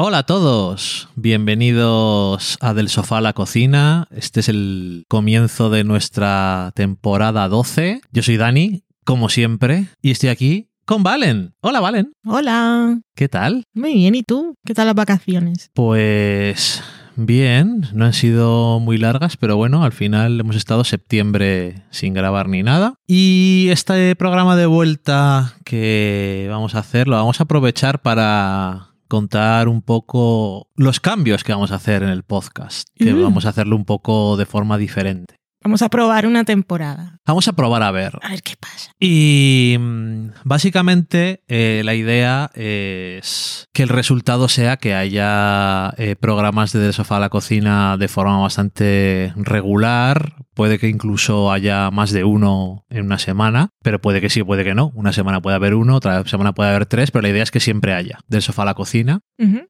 Hola a todos, bienvenidos a Del Sofá a la Cocina. Este es el comienzo de nuestra temporada 12. Yo soy Dani, como siempre, y estoy aquí con Valen. Hola Valen. Hola. ¿Qué tal? Muy bien, ¿y tú? ¿Qué tal las vacaciones? Pues bien, no han sido muy largas, pero bueno, al final hemos estado septiembre sin grabar ni nada. Y este programa de vuelta que vamos a hacer lo vamos a aprovechar para contar un poco los cambios que vamos a hacer en el podcast, que Mm. vamos a hacerlo un poco de forma diferente. Vamos a probar una temporada. Vamos a probar a ver. A ver qué pasa. Y mm, básicamente eh, la idea es que el resultado sea que haya eh, programas de Del Sofá a la Cocina de forma bastante regular. Puede que incluso haya más de uno en una semana, pero puede que sí, puede que no. Una semana puede haber uno, otra semana puede haber tres, pero la idea es que siempre haya Del Sofá a la Cocina.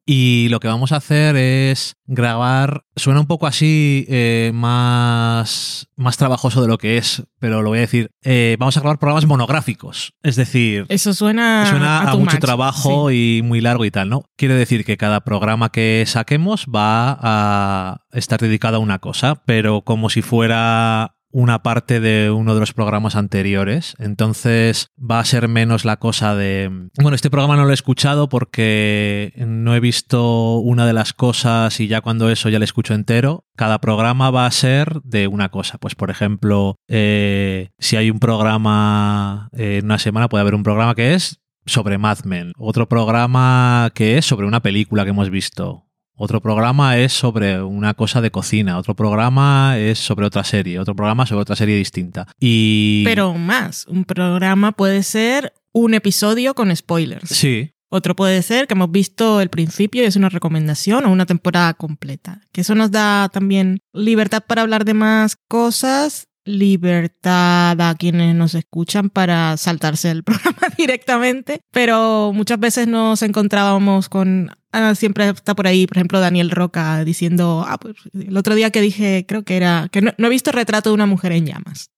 Y lo que vamos a hacer es grabar, suena un poco así eh, más, más trabajoso de lo que es, pero lo voy a decir, eh, vamos a grabar programas monográficos, es decir... Eso suena, Suena a, mucho much. trabajo y muy largo y tal, ¿no? Quiere decir que cada programa que saquemos va a estar dedicado a una cosa, pero como si fuera una parte de uno de los programas anteriores. Entonces va a ser menos la cosa de... Bueno, este programa no lo he escuchado porque no he visto una de las cosas y ya cuando eso ya lo escucho entero. Cada programa va a ser de una cosa. Pues por ejemplo, eh, si hay un programa eh, en una semana, puede haber un programa que es sobre Mad Men, otro programa que es sobre una película que hemos visto, otro programa es sobre una cosa de cocina, otro programa es sobre otra serie, otro programa sobre otra serie distinta. Y Pero más, un programa puede ser un episodio con spoilers. sí, Otro puede ser que hemos visto el principio y es una recomendación o una temporada completa. Que eso nos da también libertad para hablar de más cosas, libertad a quienes nos escuchan para saltarse el programa directamente, pero muchas veces nos encontrábamos con... ah, siempre está por ahí, por ejemplo, Daniel Roca diciendo, ah, pues el otro día que dije, creo que era, que no, no he visto retrato de una mujer en llamas.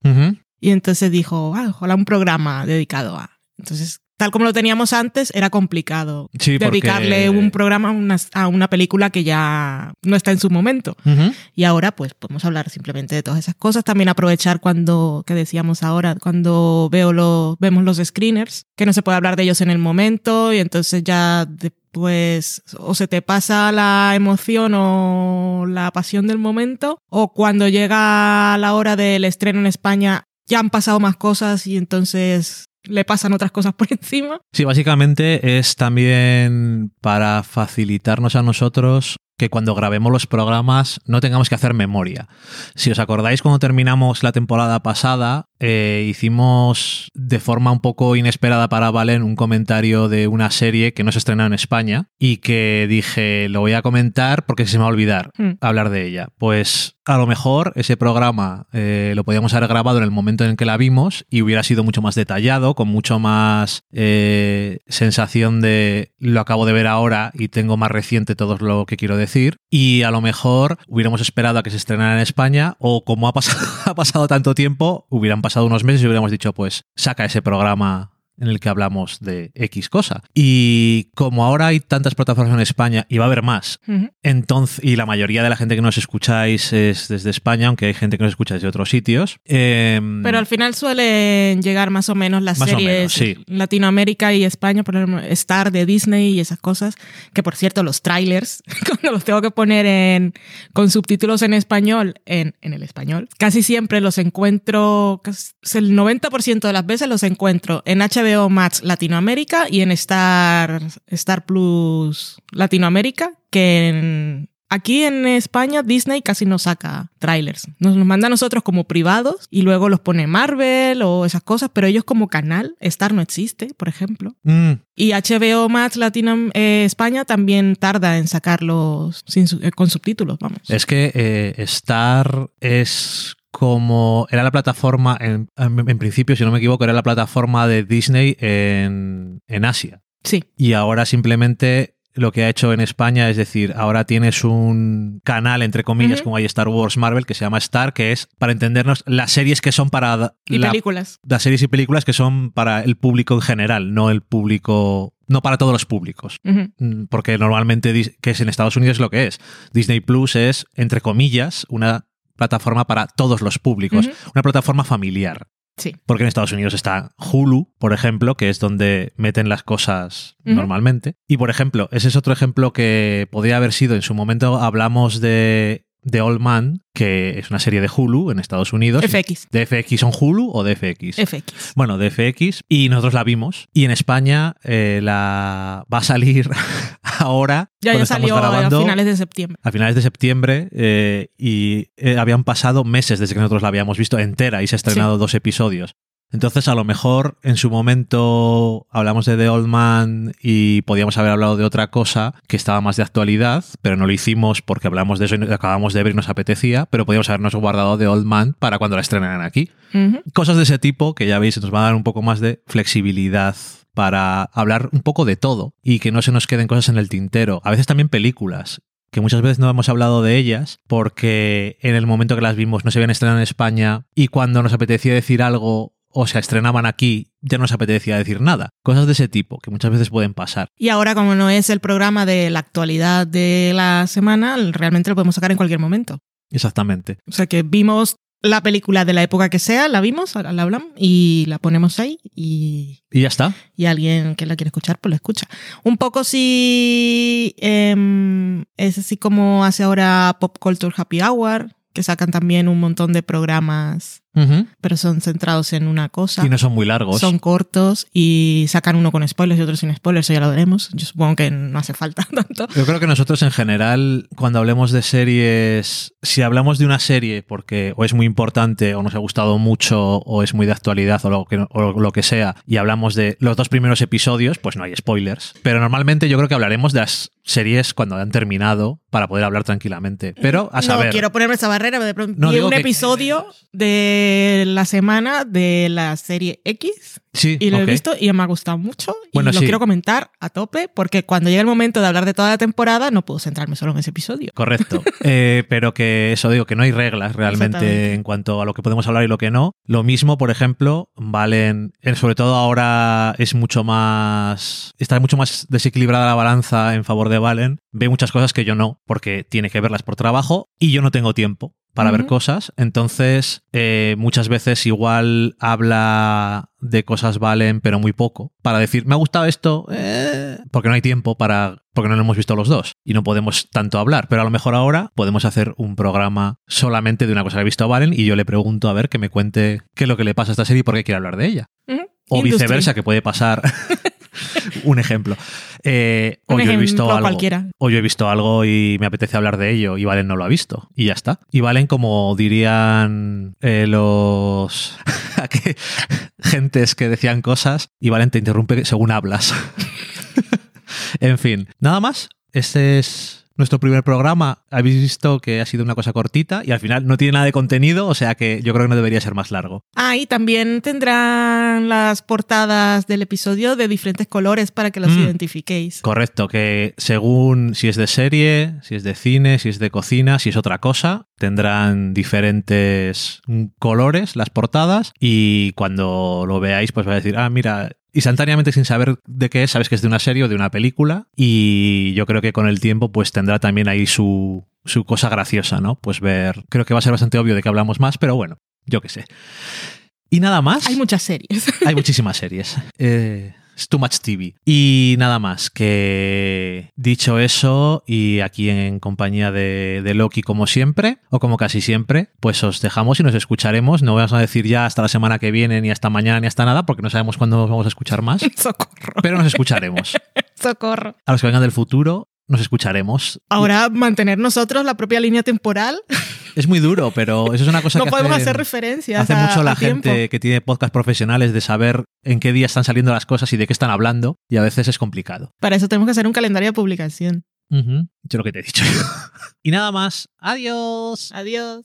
Y entonces dijo, ah, ojalá un programa dedicado a. Entonces, tal como lo teníamos antes, era complicado Sí, porque- dedicarle un programa a una, a una película que ya no está en su momento. Y ahora, pues, podemos hablar simplemente de todas esas cosas. También aprovechar cuando, que decíamos ahora, cuando veo lo, vemos los screeners, que no se puede hablar de ellos en el momento y entonces ya después o se te pasa la emoción o la pasión del momento, o cuando llega la hora del estreno en España ya han pasado más cosas y entonces le pasan otras cosas por encima. Sí, básicamente es también para facilitarnos a nosotros que cuando grabemos los programas no tengamos que hacer memoria. Si os acordáis cuando terminamos la temporada pasada, eh, hicimos de forma un poco inesperada para Valen un comentario de una serie que no se estrena en España y que dije, lo voy a comentar porque se me va a olvidar Hmm. hablar de ella. Pues a lo mejor ese programa eh, lo podíamos haber grabado en el momento en el que la vimos y hubiera sido mucho más detallado, con mucho más eh, sensación de lo acabo de ver ahora y tengo más reciente todo lo que quiero decir. Y a lo mejor hubiéramos esperado a que se estrenara en España o como ha pasado, ha pasado tanto tiempo, hubieran pasado unos meses y hubiéramos dicho, pues saca ese programa en el que hablamos de X cosa. Y como ahora hay tantas plataformas en España y va a haber más, Ujú. entonces, y la mayoría de la gente que nos escucháis es desde España, aunque hay gente que nos escucha desde otros sitios. em, Pero al final suelen llegar más o menos las series menos, sí. Latinoamérica y España, por ejemplo, Star de Disney y esas cosas, que por cierto los trailers, cuando los tengo que poner en, con subtítulos en español, en, en el español, casi siempre los encuentro, casi el 90% de las veces los encuentro en HBO Max Latinoamérica y en Star, Star Plus Latinoamérica, que en, Aquí en España Disney casi no saca trailers. Nos los manda a nosotros como privados y luego los pone Marvel o esas cosas, pero ellos como canal, Star no existe, por ejemplo. mm, Y HBO Max Latino eh, España también tarda en sacarlos sin eh, con subtítulos, vamos. Es que eh, Star es como era la plataforma, en, en principio, si no me equivoco, era la plataforma de Disney en, en Asia. Sí, Y ahora simplemente lo que ha hecho en España es decir, ahora tienes un canal, entre comillas, como hay Star Wars Marvel, que se llama Star, que es, para entendernos, las series que son para y la- películas. las series y películas que son para el público en general, no el público no para todos los públicos. Mm, Porque normalmente, que es en Estados Unidos lo que es. Disney Plus es, entre comillas, una plataforma para todos los públicos, una plataforma familiar. Sí. Porque en Estados Unidos está Hulu, por ejemplo, que es donde meten las cosas normalmente. Y, por ejemplo, ese es otro ejemplo que podría haber sido en su momento. Hablamos de The Old Man, que es una serie de Hulu en Estados Unidos. FX. ¿De FX son Hulu o de FX? FX. Bueno, de FX. Y nosotros la vimos. Y en España eh, la va a salir ahora. Ya, ya salió grabando, a finales de septiembre. a finales de septiembre eh, y eh, habían pasado meses desde que nosotros la habíamos visto entera y se ha estrenado dos episodios. Entonces, a lo mejor en su momento hablamos de The Old Man y podíamos haber hablado de otra cosa que estaba más de actualidad, pero no lo hicimos porque hablamos de eso y acabamos de ver y nos apetecía, pero podíamos habernos guardado The Old Man para cuando la estrenaran aquí. Cosas de ese tipo que ya veis nos van a dar un poco más de flexibilidad para hablar un poco de todo y que no se nos queden cosas en el tintero. A veces también películas que muchas veces no hemos hablado de ellas porque en el momento que las vimos no se habían estrenado en España y cuando nos apetecía decir algo o se estrenaban aquí ya no nos apetecía decir nada. Cosas de ese tipo que muchas veces pueden pasar. Y ahora, como no es el programa de la actualidad de la semana, realmente lo podemos sacar en cualquier momento. Exactamente. O sea que vimos la película de la época que sea, la vimos, ahora la hablamos y la ponemos ahí y, Y ya está. y alguien que la quiere escuchar, pues la escucha. Un poco si em, es así como hace ahora Pop Culture Happy Hour, que sacan también un montón de programas, Pero son centrados en una cosa. Y no son muy largos. Son cortos y sacan uno con spoilers y otro sin spoilers, eso ya lo veremos. Yo supongo que no hace falta tanto. Yo creo que nosotros en general, cuando hablemos de series, si hablamos de una serie porque o es muy importante o nos ha gustado mucho o es muy de actualidad o lo que, o lo que sea, y hablamos de los dos primeros episodios, pues no hay spoilers. Pero normalmente yo creo que hablaremos de las series cuando han terminado para poder hablar tranquilamente. Pero a saber. No quiero ponerme esa barrera, de pronto No, un que- episodio de la semana de la serie X Sí, y lo he visto y me ha gustado mucho y Bueno, lo sí. quiero comentar a tope porque cuando llegue el momento de hablar de toda la temporada no puedo centrarme solo en ese episodio. Correcto. Eh, pero que eso digo, que no hay reglas realmente en cuanto a lo que podemos hablar y lo que no. Lo mismo, por ejemplo, valen, eh, sobre todo ahora es mucho más, está mucho más desequilibrada la balanza en favor de Valen. Ve muchas cosas que yo no, porque tiene que verlas por trabajo y yo no tengo tiempo para ver cosas. Entonces, eh, muchas veces igual habla de cosas valen, pero muy poco. Para decir, me ha gustado esto, eh, porque no hay tiempo para. porque no lo hemos visto los dos y no podemos tanto hablar. Pero a lo mejor ahora podemos hacer un programa solamente de una cosa que ha visto Valen y yo le pregunto a ver que me cuente qué es lo que le pasa a esta serie y por qué quiere hablar de ella. O Industry. viceversa, que puede pasar. un ejemplo. Eh, o yo he visto algo. cualquiera. O yo he visto algo y me apetece hablar de ello y Valen no lo ha visto. Y ya está. Y Valen, como dirían eh, los gentes que decían cosas, y Valen te interrumpe según hablas. en fin, nada más. Este es nuestro primer programa. Habéis visto que ha sido una cosa cortita y al final no tiene nada de contenido, o sea que yo creo que no debería ser más largo. Ah, y también tendrán las portadas del episodio de diferentes colores para que los Mm. identifiquéis. Correcto, que según si es de serie, si es de cine, si es de cocina, si es otra cosa, tendrán diferentes colores las portadas y cuando lo veáis pues vais a decir, ah, mira, instantáneamente sin saber de qué es, sabes que es de una serie o de una película y yo creo que con el tiempo pues tendrá también ahí su, su cosa graciosa, ¿no? Pues ver, creo que va a ser bastante obvio de que hablamos más, pero bueno, yo qué sé. Y nada más. Hay muchas series. Hay muchísimas series. Eh, es too much TV. Y nada más, que dicho eso, y aquí en compañía de, de Loki como siempre, o como casi siempre, pues os dejamos y nos escucharemos. No vamos a decir ya hasta la semana que viene, ni hasta mañana, ni hasta nada, porque no sabemos cuándo nos vamos a escuchar más, Socorro. pero nos escucharemos. Socorro. A los que vengan del futuro, nos escucharemos. Ahora, mantener nosotros la propia línea temporal. Es muy duro, pero eso es una cosa no que podemos hacen- hacer referencias. Hace a- mucho la tiempo. gente que tiene podcast profesionales de saber en qué día están saliendo las cosas y de qué están hablando, y a veces es complicado. Para eso tenemos que hacer un calendario de publicación. Ujú, Yo lo que te he dicho. y nada más. Adiós. Adiós.